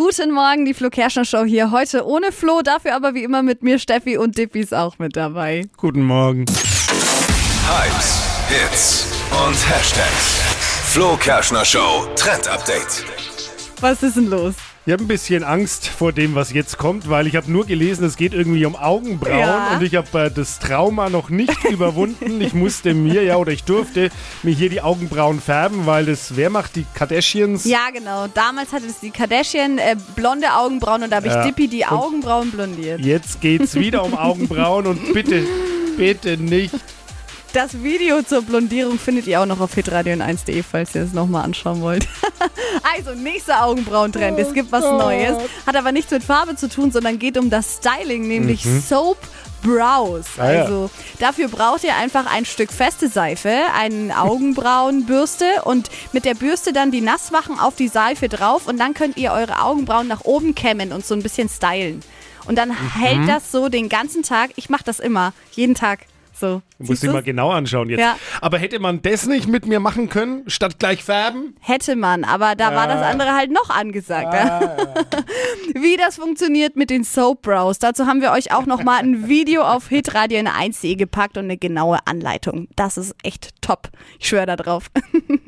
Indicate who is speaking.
Speaker 1: guten Morgen, die Flo Kerschner Show hier. Heute ohne Flo, dafür aber wie immer mit mir Steffi und Dippi ist auch mit dabei.
Speaker 2: Guten Morgen.
Speaker 3: Hypes, Hits und Hashtags. Flo Kerschner Show Trend Update.
Speaker 1: Was ist denn los?
Speaker 2: Ich habe ein bisschen Angst vor dem, was jetzt kommt, weil ich habe nur gelesen, es geht irgendwie um Augenbrauen
Speaker 1: Ja.
Speaker 2: und ich habe äh, das Trauma noch nicht überwunden. Ich musste mir ja oder ich durfte mir hier die Augenbrauen färben, weil das wer macht die Kardashians?
Speaker 1: Ja, genau. Damals hatte es die Kardashian äh, blonde Augenbrauen und da habe ich
Speaker 2: Ja.
Speaker 1: Dippi die
Speaker 2: Und-
Speaker 1: Augenbrauen blondiert.
Speaker 2: Jetzt geht's wieder um Augenbrauen und bitte, bitte nicht.
Speaker 1: Das Video zur Blondierung findet ihr auch noch auf hitradio1.de, falls ihr es nochmal anschauen wollt. also, nächster Augenbrauentrend. Es gibt was Neues. Hat aber nichts mit Farbe zu tun, sondern geht um das Styling, nämlich Soap Brows.
Speaker 2: Ah, ja.
Speaker 1: Also dafür braucht ihr einfach ein Stück feste Seife, eine Augenbrauenbürste und mit der Bürste dann die nass machen auf die Seife drauf und dann könnt ihr eure Augenbrauen nach oben kämmen und so ein bisschen stylen. Und dann hält das so den ganzen Tag. Ich mache das immer, jeden Tag. So.
Speaker 2: Dich
Speaker 1: du's?
Speaker 2: mal genau anschauen jetzt.
Speaker 1: Ja.
Speaker 2: Aber hätte man das nicht mit mir machen können, statt gleich färben?
Speaker 1: Hätte man, aber da war das andere halt noch angesagt. ja. Wie das funktioniert mit den Soap Brows, dazu haben wir euch auch noch mal ein Video auf hitradio 1.de gepackt und eine genaue Anleitung. Das ist echt top. Ich schwöre da drauf.